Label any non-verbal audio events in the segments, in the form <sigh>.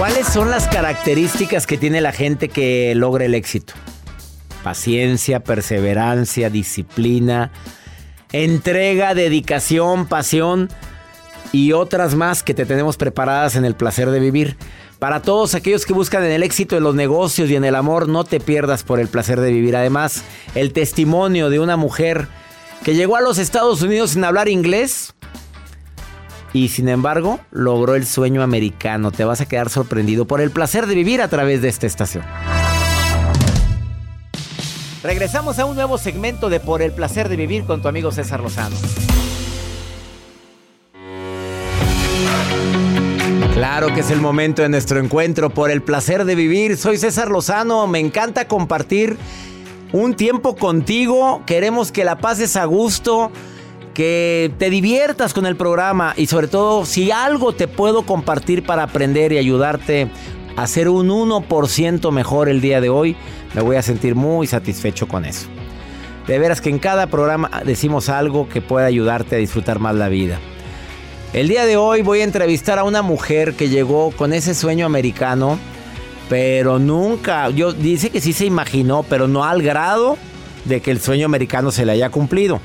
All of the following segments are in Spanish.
¿Cuáles son las características que tiene la gente que logra el éxito? Paciencia, perseverancia, disciplina, entrega, dedicación, pasión y otras más que te tenemos preparadas en el placer de vivir. Para todos aquellos que buscan el éxito en los negocios y en el amor, no te pierdas por el placer de vivir. Además, el testimonio de una mujer que llegó a los Estados Unidos sin hablar inglés y sin embargo logró el sueño americano. Te vas a quedar sorprendido por el placer de vivir a través de esta estación. Regresamos a un nuevo segmento de Por el placer de vivir con tu amigo César Lozano. Claro que es el momento de nuestro encuentro por el placer de vivir. Soy César Lozano, me encanta compartir un tiempo contigo. Queremos que la pases a gusto que te diviertas con el programa y sobre todo si algo te puedo compartir para aprender y ayudarte a ser un 1% mejor el día de hoy, me voy a sentir muy satisfecho con eso. De veras que en cada programa decimos algo que pueda ayudarte a disfrutar más la vida. El día de hoy voy a entrevistar a una mujer que llegó con ese sueño americano, pero nunca, yo dice que sí se imaginó, pero no al grado de que el sueño americano se le haya cumplido.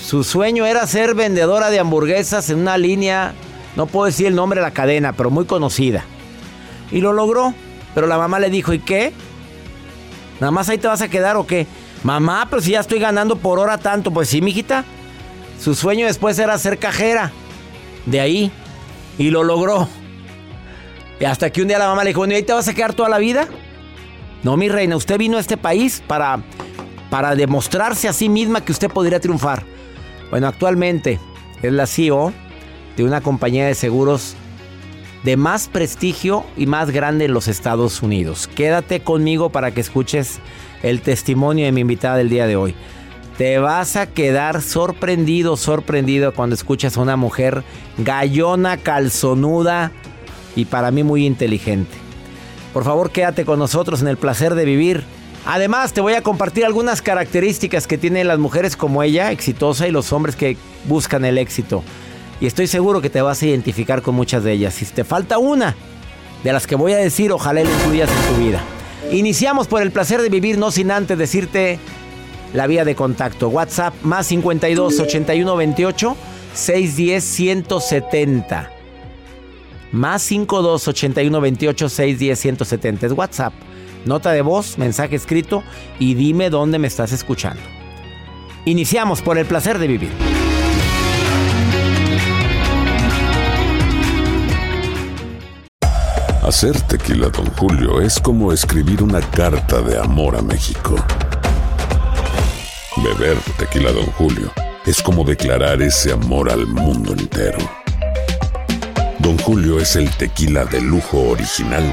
Su sueño era ser vendedora de hamburguesas en una línea, no puedo decir el nombre de la cadena, pero muy conocida. Y lo logró. Pero la mamá le dijo, ¿y qué? ¿Nada más ahí te vas a quedar o qué? Mamá, pero si ya estoy ganando por hora tanto. Pues sí, mijita. Su sueño después era ser cajera. De ahí. Y lo logró. Y hasta que un día la mamá le dijo, ¿y ahí te vas a quedar toda la vida? No, mi reina, usted vino a este país para, para demostrarse a sí misma que usted podría triunfar. Bueno, actualmente es la CEO de una compañía de seguros de más prestigio y más grande en los Estados Unidos. Quédate conmigo para que escuches el testimonio de mi invitada del día de hoy. Te vas a quedar sorprendido, sorprendido cuando escuchas a una mujer gallona, calzonuda y para mí muy inteligente. Por favor, quédate con nosotros en el placer de vivir. Además, te voy a compartir algunas características que tienen las mujeres como ella, exitosa, y los hombres que buscan el éxito. Y estoy seguro que te vas a identificar con muchas de ellas. Si te falta una de las que voy a decir, ojalá la incluyas en tu vida. Iniciamos por el placer de vivir, no sin antes decirte la vía de contacto. WhatsApp más 52 81 28 610 170. Más 52 81 28 610 170. Es WhatsApp. Nota de voz, mensaje escrito y dime dónde me estás escuchando. Iniciamos por el placer de vivir. Hacer tequila, Don Julio, es como escribir una carta de amor a México. Beber tequila, Don Julio, es como declarar ese amor al mundo entero. Don Julio es el tequila de lujo original,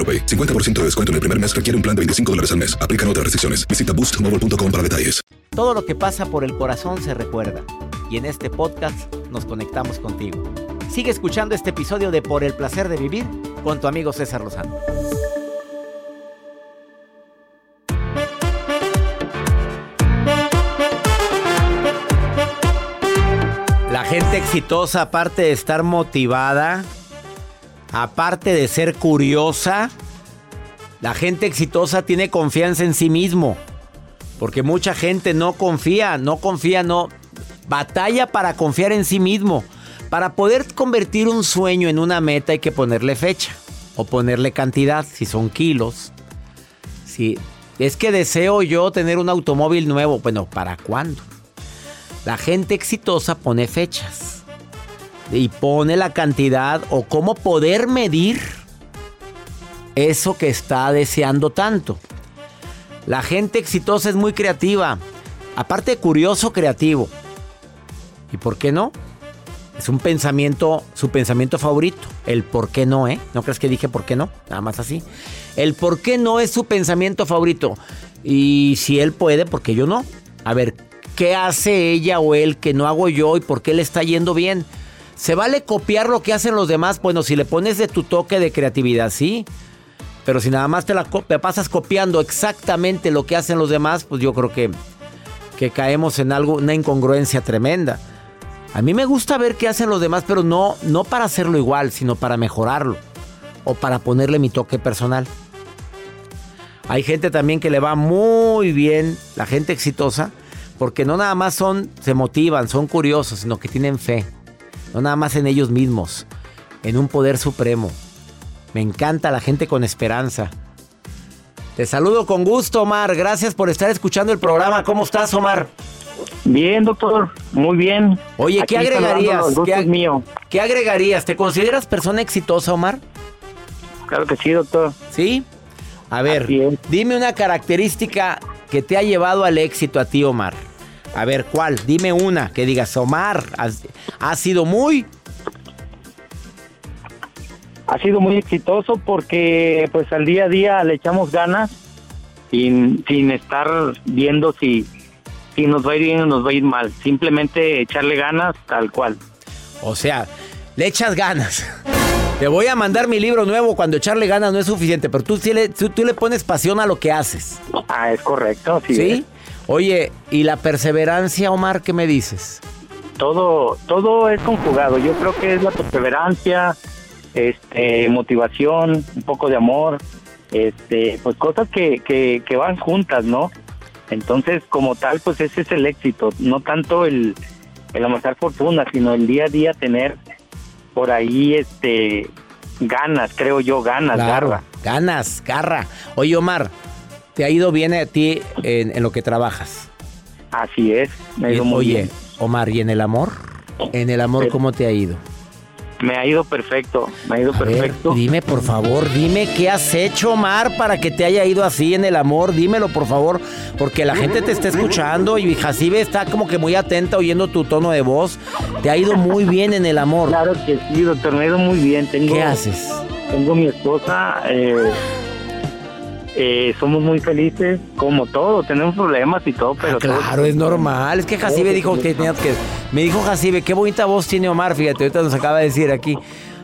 AroPay. 50% de descuento en el primer mes requiere un plan de 25 dólares al mes. Aplican otras restricciones. Visita boostmobile.com para detalles. Todo lo que pasa por el corazón se recuerda. Y en este podcast nos conectamos contigo. Sigue escuchando este episodio de Por el placer de vivir con tu amigo César Lozano. La gente exitosa, aparte de estar motivada, aparte de ser curiosa, la gente exitosa tiene confianza en sí mismo. Porque mucha gente no confía, no confía, no. Batalla para confiar en sí mismo. Para poder convertir un sueño en una meta hay que ponerle fecha o ponerle cantidad, si son kilos. Si es que deseo yo tener un automóvil nuevo, bueno, ¿para cuándo? La gente exitosa pone fechas y pone la cantidad o cómo poder medir eso que está deseando tanto. La gente exitosa es muy creativa, aparte curioso, creativo. ¿Y por qué no? Es un pensamiento, su pensamiento favorito. El por qué no, ¿eh? ¿No crees que dije por qué no? Nada más así. El por qué no es su pensamiento favorito. Y si él puede, ¿por qué yo no? A ver, ¿qué hace ella o él que no hago yo y por qué le está yendo bien? ¿Se vale copiar lo que hacen los demás? Bueno, si le pones de tu toque de creatividad, sí. Pero si nada más te la pasas copiando exactamente lo que hacen los demás, pues yo creo que, que caemos en algo, una incongruencia tremenda. A mí me gusta ver qué hacen los demás, pero no, no para hacerlo igual, sino para mejorarlo. O para ponerle mi toque personal. Hay gente también que le va muy bien, la gente exitosa, porque no nada más son, se motivan, son curiosos, sino que tienen fe. No nada más en ellos mismos, en un poder supremo. Me encanta la gente con esperanza. Te saludo con gusto, Omar. Gracias por estar escuchando el programa. ¿Cómo estás, Omar? Bien, doctor. Muy bien. Oye, ¿qué Aquí agregarías? ¿Qué, mío. qué agregarías? ¿Te consideras persona exitosa, Omar? Claro que sí, doctor. ¿Sí? A ver, dime una característica que te ha llevado al éxito a ti, Omar. A ver, ¿cuál? Dime una que digas, Omar, has, has sido muy... Ha sido muy exitoso porque pues al día a día le echamos ganas sin, sin estar viendo si, si nos va a ir bien o nos va a ir mal. Simplemente echarle ganas tal cual. O sea, le echas ganas. <laughs> Te voy a mandar mi libro nuevo cuando echarle ganas no es suficiente, pero tú, sí le, tú, tú le pones pasión a lo que haces. Ah, es correcto. Sí. ¿Sí? Oye, ¿y la perseverancia, Omar, qué me dices? Todo, todo es conjugado. Yo creo que es la perseverancia, este, motivación, un poco de amor, este, pues cosas que, que, que van juntas, ¿no? Entonces, como tal, pues ese es el éxito, no tanto el, el amasar fortuna, sino el día a día tener por ahí, este, ganas, creo yo, ganas, garra. ganas, garra. Oye, Omar, ¿te ha ido bien a ti en, en lo que trabajas? Así es, me ha ido muy Oye, bien. Omar, ¿y en el amor? ¿En el amor cómo te ha ido? Me ha ido perfecto, me ha ido A ver, perfecto. dime por favor, dime qué has hecho, Omar, para que te haya ido así en el amor. Dímelo por favor, porque la gente te está escuchando y Jacibe está como que muy atenta oyendo tu tono de voz. Te ha ido muy bien en el amor. Claro que sí, doctor, me ha ido muy bien. Tengo, ¿Qué haces? Tengo mi esposa, eh, eh, somos muy felices, como todo, tenemos problemas y todo, pero todo- Claro, es normal. Es que Jacibe dijo que tenías que. Me dijo Jacibe, qué bonita voz tiene Omar. Fíjate, ahorita nos acaba de decir aquí.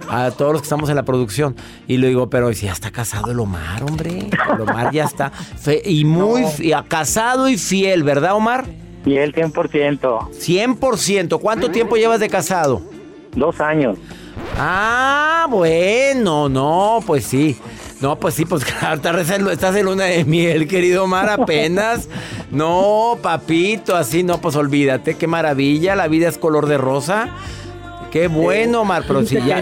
a todos los que estamos en la producción. Y le digo, pero si ya está casado el Omar, hombre. El Omar ya está. fe- y muy y casado y fiel, ¿verdad, Omar? Él 100%, 100%. ¿Cuánto tiempo llevas de casado? dos años. Ah, bueno, no, pues sí. No, pues sí, pues <laughs> claro, estás en, luna de miel, querido Omar, apenas. <laughs> No, papito, así no, pues olvídate, qué maravilla, la vida es color de rosa. Qué bueno, Omar, pero si ya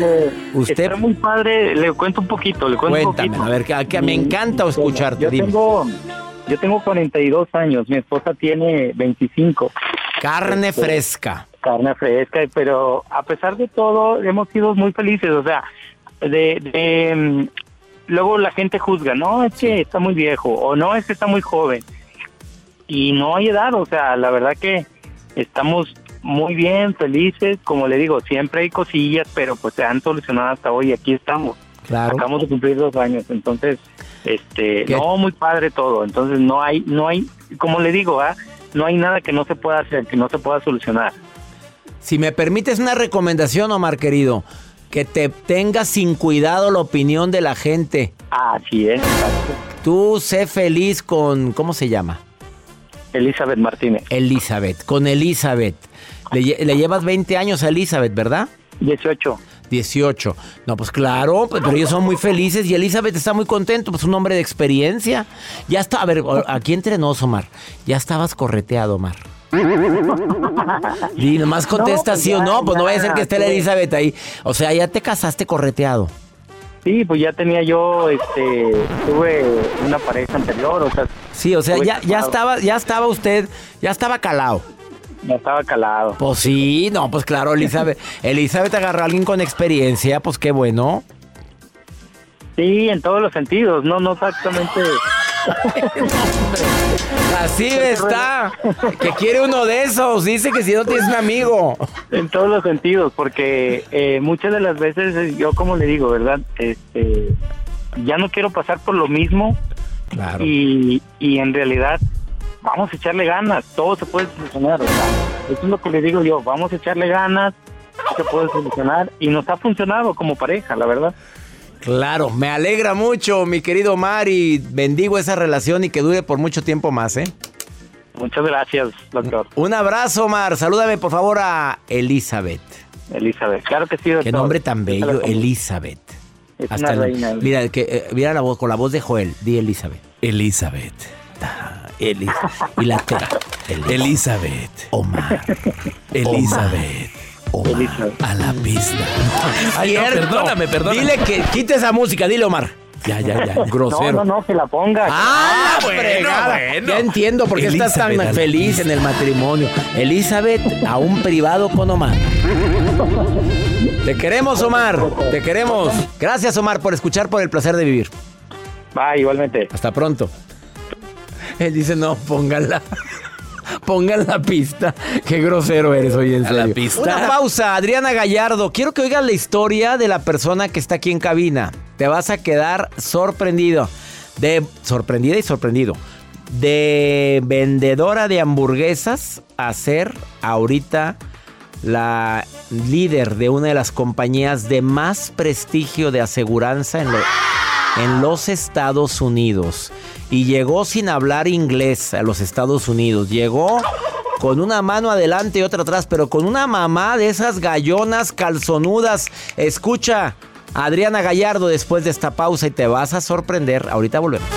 usted Está muy padre, le cuento un poquito, le cuento Cuéntame, un poquito. a ver, que- que me encanta escucharte, Yo dime. tengo, yo tengo 42 años, mi esposa tiene 25. carne Este, fresca. carne fresca, pero a pesar de todo hemos sido muy felices, o sea, de, de, luego la gente juzga, no, es que está muy viejo o no, es que está muy joven. Y no hay edad, o sea, la verdad que estamos muy bien, felices, como le digo, siempre hay cosillas, pero pues se han solucionado hasta hoy, aquí estamos. Claro. Acabamos de cumplir dos años, entonces, este, ¿Qué? no, muy padre todo, entonces no hay, no hay, como le digo, ¿ah? no hay nada que no se pueda hacer, que no se pueda solucionar. Si me permites una recomendación, Omar, querido, que te tengas sin cuidado la opinión de la gente. Así es. Tú sé feliz con, ¿cómo se llama? Elizabeth Martínez, Elizabeth, con Elizabeth. Le llevas 20 años a Elizabeth, ¿verdad? 18. 18. No, pues claro, pues, pero ellos son muy felices y Elizabeth está muy contento, pues un hombre de experiencia. Ya está, a ver, aquí entre nos, Omar. Ya estabas correteado, Omar. <laughs> Y nomás contesta pues sí o ya, no, pues no ya, vaya a ser que esté la sí. Elizabeth ahí. O sea, ya te casaste correteado. Sí, pues ya tenía yo, este, tuve una pareja anterior, o sea, Sí, o sea, ya, ya estaba, ya estaba usted, ya estaba calado. ya estaba calado. Pues sí, no, pues claro, Elizabeth. <laughs> Elizabeth agarró a alguien con experiencia, pues qué bueno. Sí, en todos los sentidos, no, no exactamente. <laughs> Así está. Que quiere uno de esos. Dice que si no tienes un amigo. En todos los sentidos, porque eh, muchas de las veces eh, yo como le digo, ¿verdad? Este, ya no quiero pasar por lo mismo Claro. y, y en realidad vamos a echarle ganas, todo se puede solucionar, sea, eso es lo que le digo yo, vamos a echarle ganas, se puede solucionar y nos ha funcionado como pareja, la verdad. Claro, me alegra mucho, mi querido Omar, y bendigo esa relación y que dure por mucho tiempo más, ¿eh? Muchas gracias, doctor Un abrazo, Omar. Salúdame, por favor, a Elizabeth. Elizabeth. Claro que sí, doctor. Qué nombre tan bello, Elizabeth. Elizabeth. Es Hasta una el- reina. mira, que, eh, mira la voz, con la voz de Joel. Di Elizabeth. Elizabeth. Ah, Eli- y la <laughs> T. Elizabeth. Omar. Elizabeth. Omar. A la pista. Ay, no, perdóname, perdóname. Dile que quite esa música, dile Omar. Ya, ya, ya. <laughs> No, Grosero. no, no, que la ponga. Ah, bueno, fregada. bueno. Ya entiendo por qué estás tan la feliz en el matrimonio. Elizabeth, a un privado con Omar. Te queremos, Omar. Te queremos. Gracias, Omar, por escuchar por el placer de vivir. Va, igualmente. Hasta pronto. Él dice, no, póngala. Pongan la pista. Qué grosero eres hoy en A la pista. Una pausa, Adriana Gallardo. Quiero que oigas la historia de la persona que está aquí en cabina. Te vas a quedar sorprendido. De sorprendida y sorprendido. De vendedora de hamburguesas a ser ahorita la líder de una de las compañías de más prestigio de aseguranza en, lo- en los Estados Unidos. Y llegó sin hablar inglés a los Estados Unidos. Llegó con una mano adelante y otra atrás, pero con una mamá de esas gallonas calzonudas. Escucha Adriana Gallardo después de esta pausa y te vas a sorprender. Ahorita volvemos.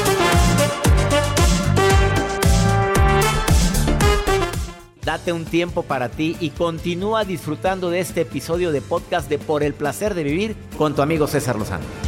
Date un tiempo para ti y continúa disfrutando de este episodio de podcast de Por el placer de vivir con tu amigo César Lozano.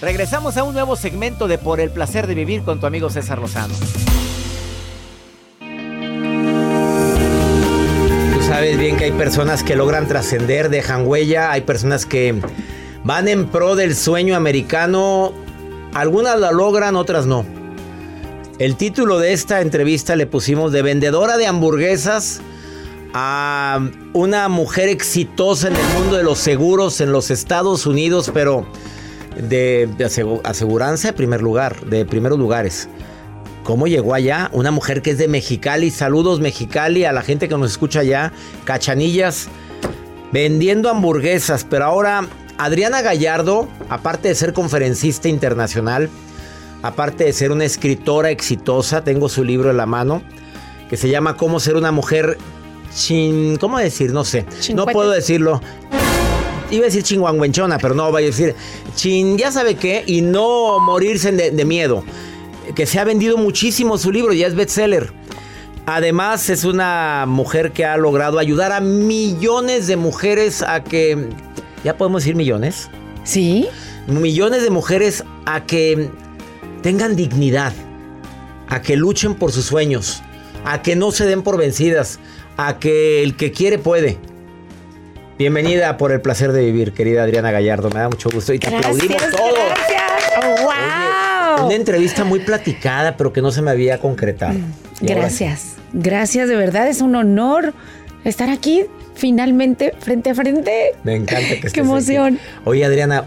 Regresamos a un nuevo segmento de Por el placer de vivir con tu amigo César Lozano. Tú sabes bien que hay personas que logran trascender, dejan huella, hay personas que van en pro del sueño americano, algunas la logran, otras no. El título de esta entrevista le pusimos de vendedora de hamburguesas a una mujer exitosa en el mundo de los seguros en los Estados Unidos, pero de, aseguranza de primer lugar, de primeros lugares. ¿Cómo llegó allá? Una mujer que es de Mexicali. Saludos Mexicali a la gente que nos escucha allá. Cachanillas. Vendiendo hamburguesas. Pero ahora Adriana Gallardo, aparte de ser conferencista internacional, aparte de ser una escritora exitosa, tengo su libro en la mano, que se llama Cómo ser una mujer chin... ¿Cómo decir? No sé. No puedo decirlo. Iba a decir chinguanguenchona, pero no, voy a decir chin, ya sabe qué, y no morirse de miedo que se ha vendido muchísimo su libro, ya es bestseller. Además es una mujer que ha logrado ayudar a millones de mujeres a que, ya podemos decir millones. Sí. Millones de mujeres a que tengan dignidad, a que luchen por sus sueños, a que no se den por vencidas, a que el que quiere puede. Bienvenida por el placer de vivir, querida Adriana Gallardo. Me da mucho gusto y te aplaudimos todos. Gracias. wow. Una entrevista muy platicada, pero que no se me había concretado. Mm, gracias. Gracias, de verdad. Es un honor estar aquí finalmente frente a frente. Me encanta que estés Qué emoción. Oye, Adriana,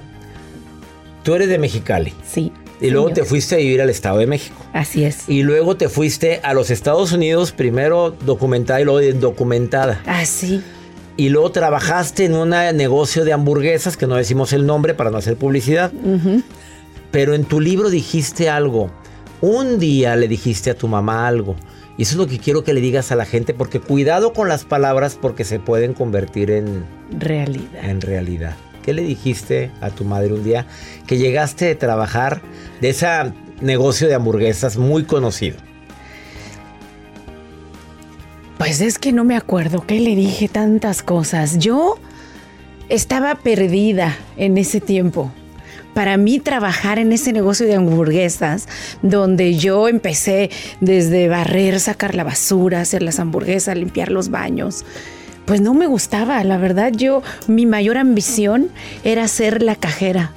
tú eres de Mexicali. Sí. Y luego te fuiste a vivir al Estado de México. Así es. Y luego te fuiste a los Estados Unidos, primero documentada y luego documentada. Así. Ah, y luego trabajaste en un negocio de hamburguesas, que no decimos el nombre para no hacer publicidad. Pero en tu libro dijiste algo. Un día le dijiste a tu mamá algo. Y eso es lo que quiero que le digas a la gente, porque cuidado con las palabras porque se pueden convertir en realidad. En realidad. ¿Qué le dijiste a tu madre un día que llegaste de trabajar de ese negocio de hamburguesas muy conocido? Pues es que no me acuerdo que le dije tantas cosas. Yo estaba perdida en ese tiempo para mí trabajar en ese negocio de hamburguesas, donde yo empecé desde barrer, sacar la basura, hacer las hamburguesas, limpiar los baños, pues no me gustaba. La verdad, yo, mi mayor ambición era ser la cajera.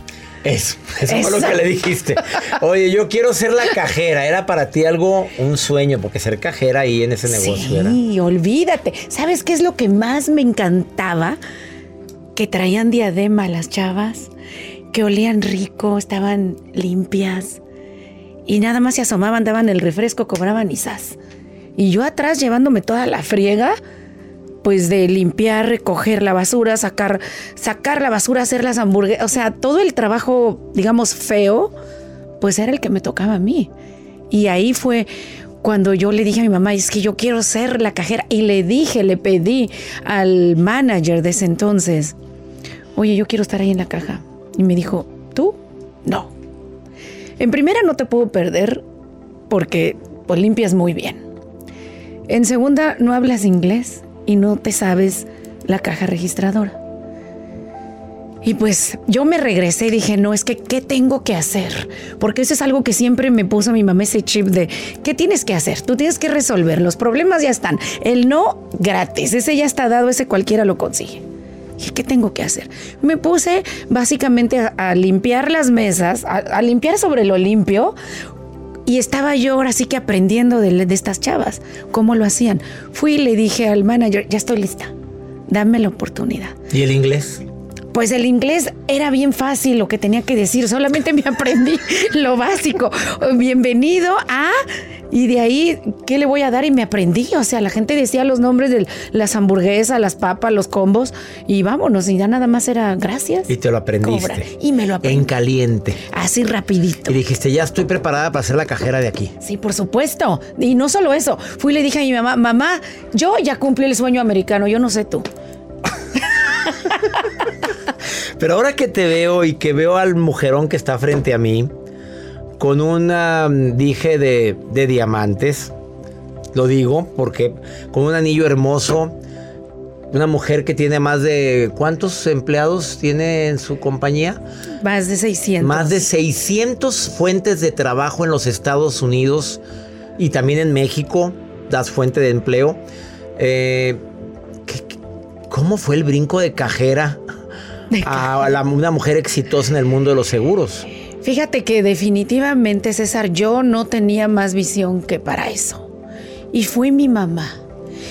Eso, eso fue lo que le dijiste. Oye, yo quiero ser la cajera. Era para ti algo, un sueño, porque ser cajera ahí en ese negocio sí, olvídate. ¿Sabes qué es lo que más me encantaba? Que traían diadema las chavas que olían rico, estaban limpias. Y nada más se asomaban, daban el refresco, cobraban y Y yo atrás llevándome toda la friega, pues de limpiar, recoger la basura, sacar, sacar la basura, hacer las hamburguesas. O sea, todo el trabajo, digamos, feo, pues era el que me tocaba a mí. Y ahí fue cuando yo le dije a mi mamá, es que yo quiero ser la cajera. Y le dije, le pedí al manager de ese entonces, oye, yo quiero estar ahí en la caja. Y me dijo, ¿tú? No. En primera no te puedo perder porque pues, limpias muy bien. En segunda no hablas inglés y no te sabes la caja registradora. Y pues yo me regresé y dije, no, es que, ¿qué tengo que hacer? Porque eso es algo que siempre me puso mi mamá ese chip de, ¿qué tienes que hacer? Tú tienes que resolver, los problemas ya están. El no, gratis, ese ya está dado, ese cualquiera lo consigue. ¿qué tengo que hacer? Me puse básicamente a, limpiar las mesas, a, limpiar sobre lo limpio. Y estaba yo ahora sí que aprendiendo de, de estas chavas, cómo lo hacían. Fui y le dije al manager, ya estoy lista, dame la oportunidad. ¿Y el inglés? Pues el inglés era bien fácil lo que tenía que decir, solamente me <laughs> aprendí lo básico. Bienvenido a y de ahí, ¿qué le voy a dar? Y me aprendí. O sea, la gente decía los nombres de las hamburguesas, las papas, los combos. Y vámonos, y ya nada más era gracias. Y te lo aprendiste. Y me lo aprendí. En caliente. Así rapidito. Y dijiste, ya estoy preparada para ser la cajera de aquí. Sí, por supuesto. Y no solo eso. Fui y le dije a mi mamá, mamá, yo ya cumplí el sueño americano, yo no sé tú. <laughs> Pero ahora que te veo y que veo al mujerón que está frente a mí, con un dije de, de diamantes, lo digo porque con un anillo hermoso, una mujer que tiene más de ¿cuántos empleados tiene en su compañía? Más de 600. Más de 600 fuentes de trabajo en los Estados Unidos y también en México, das fuente de empleo. Eh, ¿cómo fue el brinco de cajera a la- una mujer exitosa en el mundo de los seguros? Fíjate que definitivamente, César, yo no tenía más visión que para eso. Y fue mi mamá.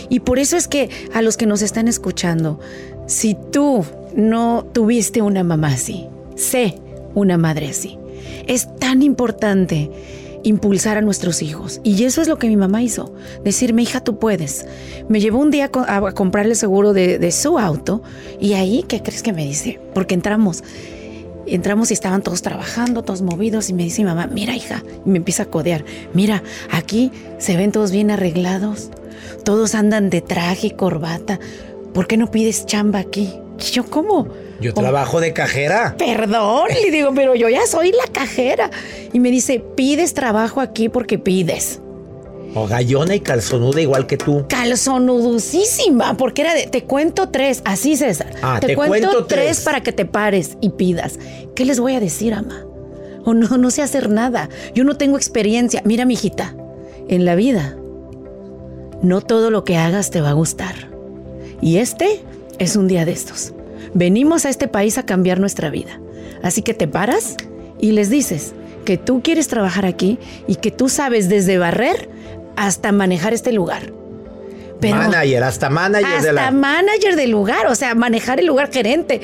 Y por eso es que a los que nos están escuchando, si tú no tuviste una mamá así, sé una madre así. Es tan importante impulsar a nuestros hijos. Y eso es lo que mi mamá hizo. Decirme, hija, tú puedes. Me llevó un día a co- a comprarle seguro de, de su auto. Y ahí, ¿qué crees que me dice? Porque entramos. Entramos y estaban todos trabajando, todos movidos, y me dice mi mamá, mira hija, y me empieza a codear, mira, aquí se ven todos bien arreglados, todos andan de traje y corbata, ¿por qué no pides chamba aquí? Yo, ¿cómo? Yo trabajo de cajera. Perdón, le digo, pero yo ya soy la cajera. Y me dice, pides trabajo aquí porque pides. O gallona y calzonuda igual que tú. Calzonudusísima, porque era de, te cuento tres, así César. Ah, te, te cuento cuento tres. tres. para que te pares y pidas. ¿Qué les voy a decir, ama? O no, no sé hacer nada. Yo no tengo experiencia. Mira, mijita, en la vida, no todo lo que hagas te va a gustar. Y este es un día de estos. Venimos a este país a cambiar nuestra vida. Así que te paras y les dices que tú quieres trabajar aquí y que tú sabes desde barrer hasta manejar este lugar. Pero manager, hasta manager hasta de la. manager del lugar, o sea, manejar el lugar gerente.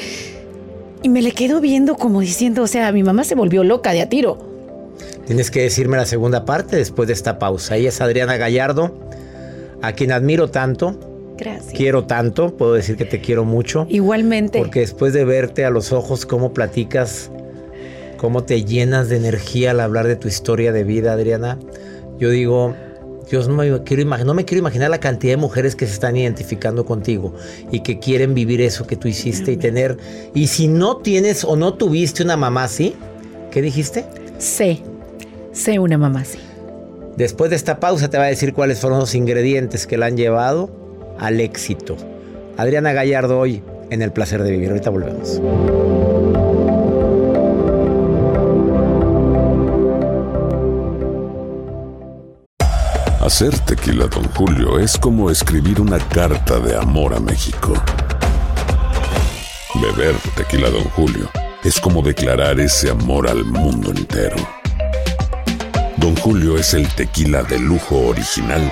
Y me le quedo viendo como diciendo, o sea, mi mamá se volvió loca de a tiro. Tienes que decirme la segunda parte después de esta pausa. Ella es Adriana Gallardo, a quien admiro tanto, Gracias. quiero tanto, puedo decir que te quiero mucho. Igualmente. Porque después de verte a los ojos, cómo platicas, cómo te llenas de energía al hablar de tu historia de vida, Adriana, yo digo, Dios, no me, quiero no me quiero imaginar la cantidad de mujeres que se están identificando contigo y que quieren vivir eso que tú hiciste y tener. Y si no tienes o no tuviste una mamá así, ¿qué dijiste? Sé, sé una mamá así. Después de esta pausa te va a decir cuáles fueron los ingredientes que la han llevado al éxito. Adriana Gallardo hoy en El Placer de Vivir. Ahorita volvemos. Hacer tequila, Don Julio, es como escribir una carta de amor a México. Beber tequila, Don Julio, es como declarar ese amor al mundo entero. Don Julio es el tequila de lujo original,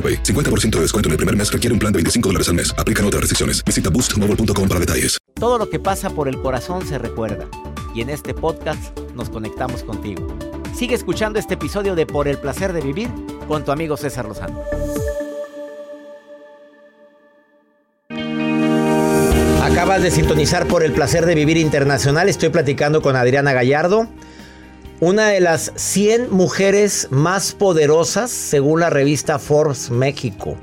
AroPay. 50% de descuento en el primer mes requiere un plan de 25 dólares al mes. Aplican otras restricciones. Visita boostmobile.com para detalles. Todo lo que pasa por el corazón se recuerda. Y en este podcast nos conectamos contigo. Sigue escuchando este episodio de Por el placer de vivir con tu amigo César Lozano. Acabas de sintonizar por el placer de vivir internacional. Estoy platicando con Adriana Gallardo, una de las 100 mujeres más poderosas según la revista Forbes México.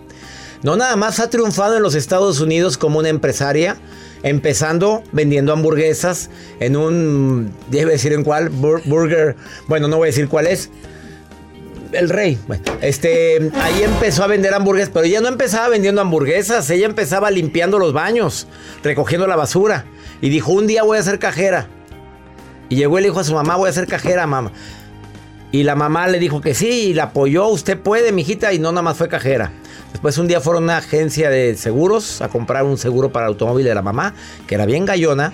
No nada más ha triunfado en los Estados Unidos como una empresaria, empezando vendiendo hamburguesas en un, debe decir en cuál, Bur- burger, bueno, no voy a decir cuál es. El rey. Bueno, este, ahí empezó a vender hamburguesas, pero ella no empezaba vendiendo hamburguesas, ella empezaba limpiando los baños, recogiendo la basura. Y dijo, un día voy a ser cajera. Y llegó y le dijo a su mamá, voy a ser cajera, mamá. Y la mamá le dijo que sí, y la apoyó, usted puede, mijita, y no nada más fue cajera. Después un día fueron a una agencia de seguros a comprar un seguro para el automóvil de la mamá, que era bien gallona.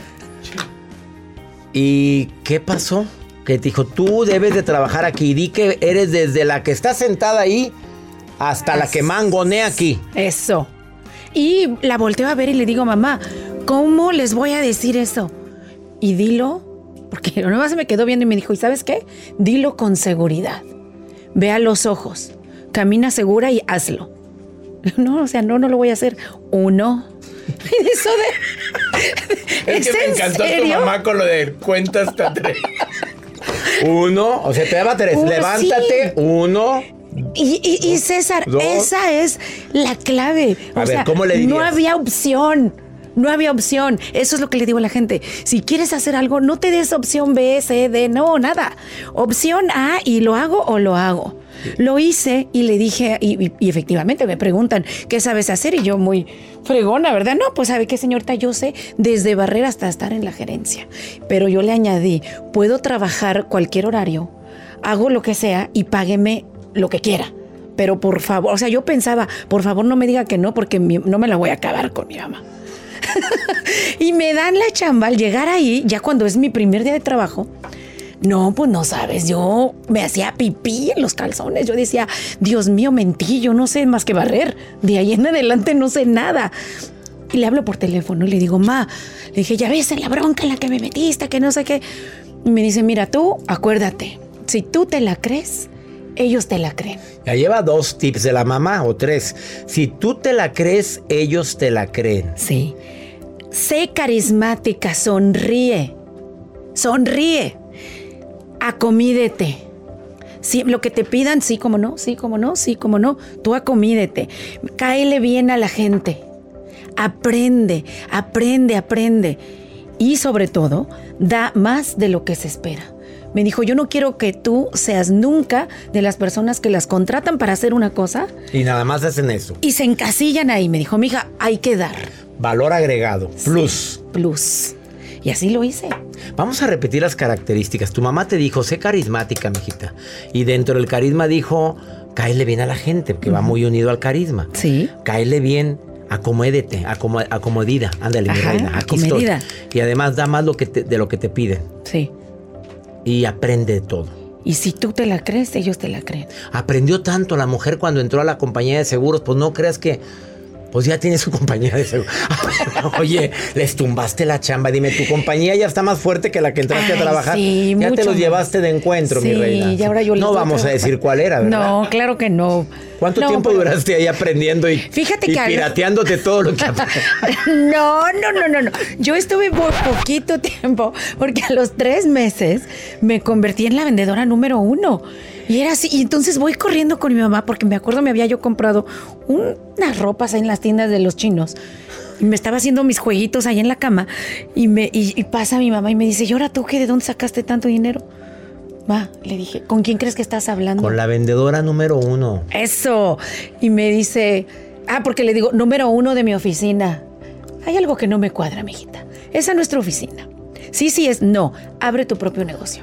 ¿Y qué pasó? Que dijo, tú debes de trabajar aquí. Di que eres desde la que está sentada ahí hasta la que mangonea aquí. Eso. Y la volteo a ver y le digo, mamá, ¿cómo les voy a decir eso? Y dilo, porque <laughs> nomás se me quedó viendo y me dijo, ¿y sabes qué? Dilo con seguridad. Ve a los ojos, camina segura y hazlo. <laughs> No, o sea, no, no lo voy a hacer. Uno. <laughs> Y eso de. ¿Es en serio? con lo de cuenta hasta tres. Uno, o sea, te daba tres. Levántate, sí. uno. Y, y- y César, dos. esa es la clave. A ver, ¿cómo le No dirías? había opción. No había opción. Eso es lo que le digo a la gente. Si quieres hacer algo, no te des opción B, C, D, no, nada. Opción A y lo hago o lo hago. Lo hice y le dije, y, efectivamente me preguntan, ¿qué sabes hacer? Y yo muy fregona, ¿verdad? No, pues sabe qué, señorita, yo sé desde barrer hasta estar en la gerencia. Pero yo le añadí, puedo trabajar cualquier horario, hago lo que sea y págueme lo que quiera. Pero por favor, o sea, yo pensaba, por favor no me diga que no, porque no me la voy a acabar con mi mamá. <laughs> y me dan la chamba al llegar ahí, ya cuando es mi primer día de trabajo. No, pues no sabes, yo me hacía pipí en los calzones. Yo decía, Dios mío, mentí, yo no sé más que barrer. De ahí en adelante no sé nada. Y le hablo por teléfono y le digo, ma, le dije, ya ves en la bronca en la que me metiste, que no sé qué. Y me dice, mira, tú, acuérdate, si tú te la crees, ellos te la creen. Ya lleva dos tips de la mamá o tres. Si tú te la crees, ellos te la creen. Sí. Sé carismática, sonríe. Sonríe. Acomídete. Sí, lo que te pidan, sí, como no, sí, como no, sí, como no. Tú acomídete. Cáele bien a la gente. Aprende, aprende, aprende. Y sobre todo, da más de lo que se espera. Me dijo, yo no quiero que tú seas nunca de las personas que las contratan para hacer una cosa Y nada más hacen eso. y se encasillan ahí. Me dijo, mija, hay que dar Valor agregado. Plus. plus. Y así lo hice. Vamos a repetir las características. Tu mamá te dijo, sé carismática, mijita. Y dentro del carisma dijo, cáele bien a la gente, que va muy unido al carisma. Sí. Cáele bien, acomódete, acomo- acomodida. Ándale, mi reina. Aquí estoy. Y además da más lo que te- de lo que te piden. Sí. Y aprende de todo. Y si tú te la crees, ellos te la creen. Aprendió tanto la mujer cuando entró a la compañía de seguros, pues no creas que. Pues ya tiene su compañía de seguros. <laughs> Oye, les tumbaste la chamba. Dime, tu compañía ya está más fuerte que la que entraste a trabajar. sí, ya te los llevaste de encuentro, mi Sí, reina. y ahora yo no vamos a decir cuál era, ¿verdad? No, claro que no. ¿Cuánto No, tiempo pero- duraste ahí aprendiendo y, Fíjate y que a- pirateándote todo lo que <laughs> No, no, no, no, no. Yo estuve por poquito tiempo, porque a los tres meses me convertí en la vendedora número uno. Y era así. Y entonces voy corriendo con mi mamá, porque me acuerdo me había yo comprado un- unas ropas ahí en las tiendas de los chinos. Y me estaba haciendo mis jueguitos ahí en la cama. Y, me, y, y pasa mi mamá y me dice, ¿y ahora tú qué? ¿De dónde sacaste tanto dinero? Va, le dije, ¿con quién crees que estás hablando? Con la vendedora número uno. Eso. Y me dice, ah, porque le digo, número uno de mi oficina. Hay algo que no me cuadra, mijita. Esa es nuestra oficina. Sí, sí es, no, abre tu propio negocio.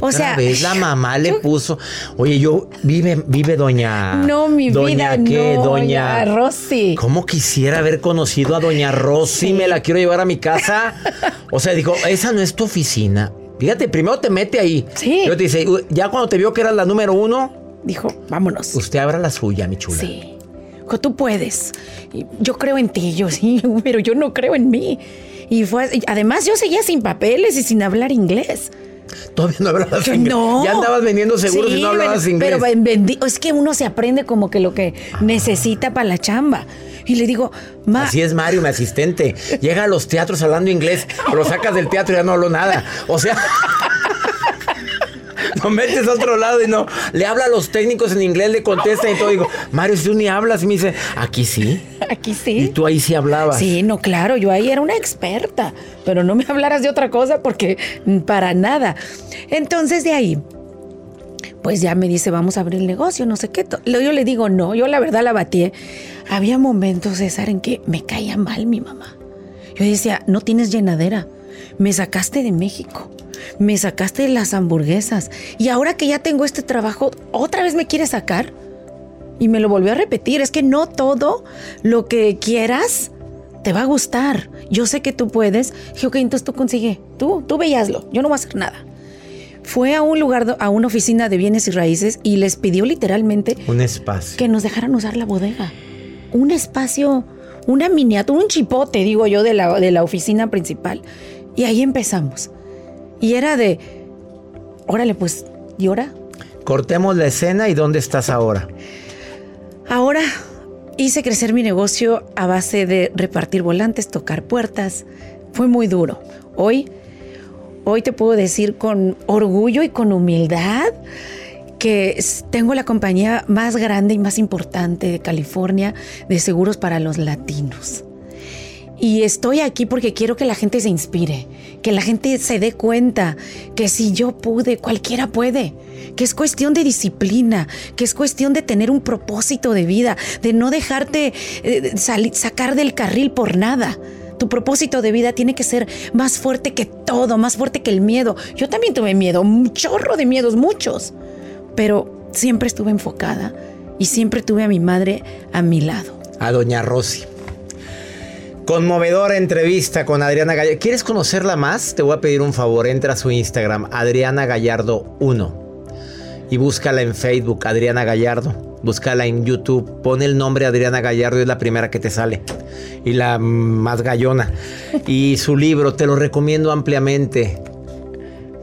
O Otra sea, vez la mamá le <laughs> puso. Oye, yo vive, vive doña. no, mi doña vida, qué, no, doña. ya, Rosy. ¿Cómo quisiera haber conocido a doña Rosy? Me la quiero llevar a mi casa. O sea, dijo, esa no es tu oficina. Fíjate, primero te mete ahí. Sí. Yo te dice, "U- ya cuando te vio que eras la número uno, Dijo, vámonos. usted abra la suya, mi chula. Sí. Tú puedes. Y yo creo en ti, yo sí, <laughs> pero yo no creo en mí. Y fue, y además yo seguía sin papeles y sin hablar inglés. Todavía no hablabas Yo inglés. no. Ya andabas vendiendo seguros y no hablabas inglés. Pero vendi- es que uno se aprende como que lo que necesita para la chamba. Y le digo, ma, Así es Mario, mi asistente. Llega a los teatros hablando inglés, lo sacas del teatro y ya no habló nada. O sea, <laughs> lo metes a otro lado y no. Le habla a los técnicos en inglés, le contesta y todo. Digo, Mario, si tú ni hablas. Y me dice, aquí sí. aquí Y sí. tú ahí sí hablabas. Sí, no, claro, yo ahí era una experta, pero no me <laughs> hablaras de otra cosa porque para nada. Entonces de ahí, pues ya me dice, vamos a abrir el negocio, no sé qué. Yo le digo, no, yo la verdad la batí. Había momentos, César, en que me caía mal mi mamá. Yo decía, no tienes llenadera, me sacaste de México. Me sacaste las hamburguesas. Y ahora que ya tengo este trabajo, ¿otra vez me quieres sacar? Y me lo volvió a repetir, es que no todo lo que quieras te va a gustar. Yo sé que tú puedes. Dije, ok, entonces tú consigue. Tú, tú veíaslo. Yo no voy a hacer nada. Fue a un lugar, a una oficina de bienes y raíces y les pidió literalmente Un espacio. que nos dejaran usar la bodega. Un espacio, una miniatura, un chipote, digo yo, de la, de la oficina principal. Y ahí empezamos. Y era de, órale, pues, ¿y ahora? Cortemos la escena y ¿dónde estás ahora? Ahora hice crecer mi negocio a base de repartir volantes, tocar puertas. Fue muy duro. Hoy, hoy te puedo decir con orgullo y con humildad que tengo la compañía más grande y más importante de California de seguros para los latinos. Y estoy aquí porque quiero que la gente se inspire, que la gente se dé cuenta que si yo pude, cualquiera puede, que es cuestión de disciplina, que es cuestión de tener un propósito de vida, de no dejarte eh, sacar del carril por nada. Tu propósito de vida tiene que ser más fuerte que todo, más fuerte que el miedo. Yo también tuve miedo, un chorro de miedos, muchos, pero siempre estuve enfocada y siempre tuve a mi madre a mi lado. A doña Rosy. Conmovedora entrevista con Adriana Gallardo. ¿Quieres conocerla más? Te voy a pedir un favor. Entra a su Instagram, Adriana Gallardo 1. Y búscala en Facebook, Adriana Gallardo. Búscala en YouTube. Pon el nombre Adriana Gallardo y es la primera que te sale. Y la más gallona. Y su libro, te lo recomiendo ampliamente.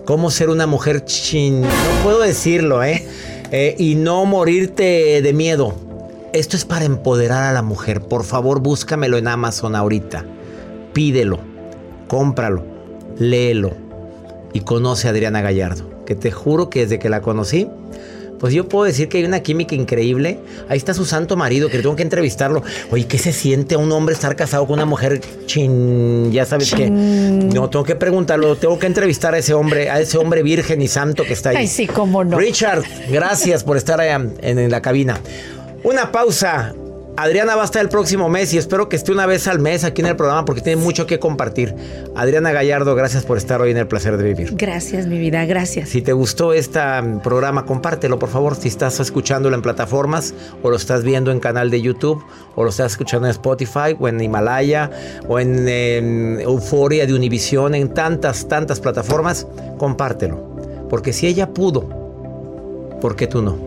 Cómo ser una mujer chin. No puedo decirlo, ¿eh? eh y no morirte de miedo. Esto es para empoderar a la mujer. Por favor, búscamelo en Amazon ahorita. Pídelo, cómpralo, léelo y conoce a Adriana Gallardo. Que te juro que desde que la conocí, pues yo puedo decir que hay una química increíble. Ahí está su santo marido, que tengo que entrevistarlo. Oye, ¿qué se siente a un hombre estar casado con una mujer chin? Ya sabes que. No, tengo que preguntarlo, tengo que entrevistar a ese hombre, a ese hombre virgen y santo que está ahí. Ay, sí, cómo no. Richard, gracias por estar allá en la cabina. Una pausa. Adriana va a estar el próximo mes y espero que esté una vez al mes aquí en el programa porque tiene mucho que compartir. Adriana Gallardo, gracias por estar hoy en el placer de vivir. Gracias, mi vida, gracias. Si te gustó este programa, compártelo, por favor. Si estás escuchándolo en plataformas o lo estás viendo en canal de YouTube o lo estás escuchando en Spotify o en Himalaya o en, en Euforia de Univision, en tantas, tantas plataformas, compártelo. Porque si ella pudo, ¿por qué tú no?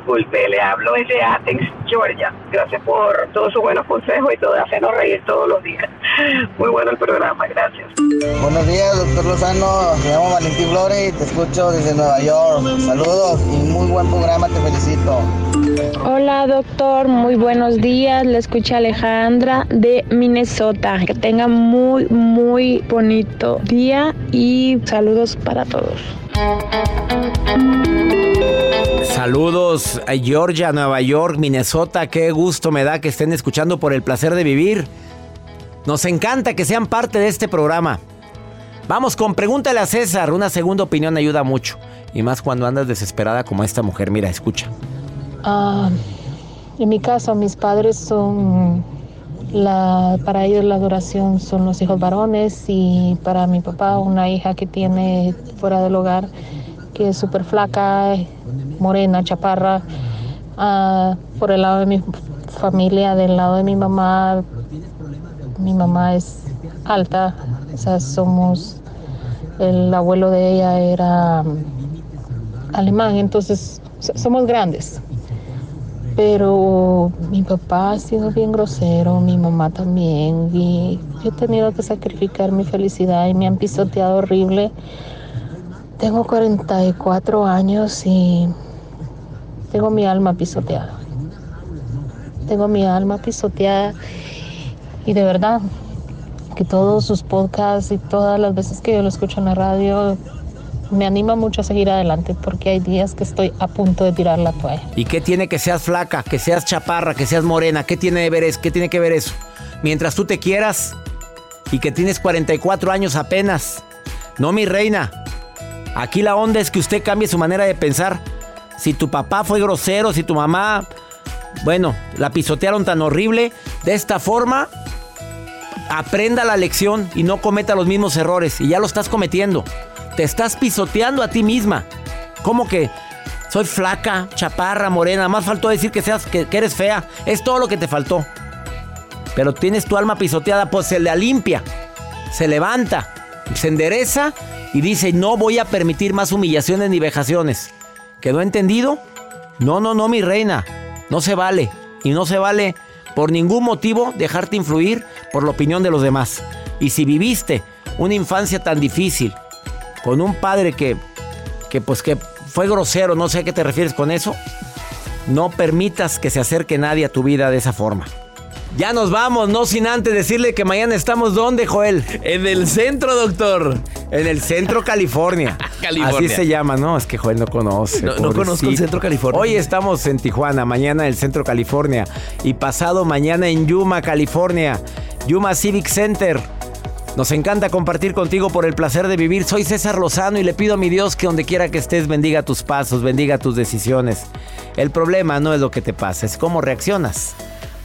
Disculpe, le hablo desde Athens, Georgia. Gracias por todos sus buenos consejos y todo, hacernos reír todos los días. Muy bueno el programa, gracias. Buenos días, doctor Lozano. Me llamo Valentín Flores y te escucho desde Nueva York. Saludos y muy buen programa, te felicito. Hola, doctor. Muy buenos días. Le escucha Alejandra de Minnesota. Que tenga muy, muy bonito día y saludos para todos. Saludos a Georgia, Nueva York, Minnesota. Qué gusto me da que estén escuchando por el placer de vivir. Nos encanta que sean parte de este programa. Vamos con Pregúntale a César. Una segunda opinión ayuda mucho. Y más cuando andas desesperada como esta mujer. Mira, escucha. Ah, en mi caso, mis padres son. Para ellos la adoración son los hijos varones y para mi papá una hija que tiene fuera del hogar que es súper flaca, morena, chaparra. Ah, por el lado de mi familia, del lado de mi mamá, mi mamá es alta, o sea, somos, el abuelo de ella era um, alemán, entonces somos grandes. Pero mi papá ha sido bien grosero, mi mamá también, y yo he tenido que sacrificar mi felicidad y me han pisoteado horrible tengo 44 años y tengo mi alma pisoteada. Tengo mi alma pisoteada y de verdad que todos sus podcasts y todas las veces que yo lo escucho en la radio me anima mucho a seguir adelante porque hay días que estoy a punto de tirar la toalla. ¿Y qué tiene que seas flaca, que seas chaparra, que seas morena? ¿Qué tiene, ver ¿Qué tiene que ver eso? Mientras tú te quieras, y que tienes 44 años apenas. No, mi reina. Aquí la onda es que usted cambie su manera de pensar. Si tu papá fue grosero, si tu mamá, bueno, la pisotearon tan horrible, de esta forma, aprenda la lección y no cometa los mismos errores. Y ya lo estás cometiendo. Te estás pisoteando a ti misma. ¿Cómo que soy flaca, chaparra, morena? Más faltó decir que, seas, que, que eres fea. Es todo lo que te faltó. Pero tienes tu alma pisoteada, pues se la limpia. Se levanta, se endereza y dice, no voy a permitir más humillaciones ni vejaciones. ¿Quedó entendido? No, no, no, mi reina. No se vale. Y no se vale por ningún motivo dejarte influir por la opinión de los demás. Y si viviste una infancia tan difícil, con un padre que, que pues que fue grosero, no sé a qué te refieres con eso, no permitas que se acerque nadie a tu vida de esa forma. Ya nos vamos, no sin antes decirle que mañana estamos ¿dónde, Joel? En el centro, doctor. En el centro California. <laughs> California. Así se llama, ¿no? Es que Joel no conoce. No, no conozco el centro California. Hoy estamos en Tijuana, mañana en el centro California y pasado mañana en Yuma, California. Yuma Civic Center. Nos encanta compartir contigo por el placer de vivir. Soy César Lozano y le pido a mi Dios que donde quiera que estés bendiga tus pasos, bendiga tus decisiones. El problema no es lo que te pasa, es cómo reaccionas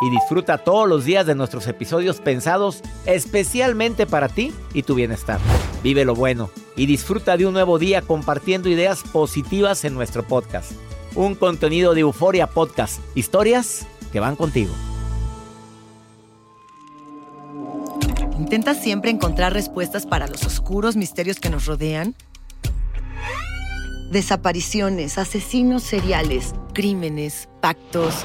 y disfruta todos los días de nuestros episodios pensados especialmente para ti y tu bienestar. Vive lo bueno y disfruta de un nuevo día compartiendo ideas positivas en nuestro podcast. Un contenido de Euforia Podcast, historias que van contigo. ¿Intentas siempre encontrar respuestas para los oscuros misterios que nos rodean? Desapariciones, asesinos seriales, crímenes, pactos.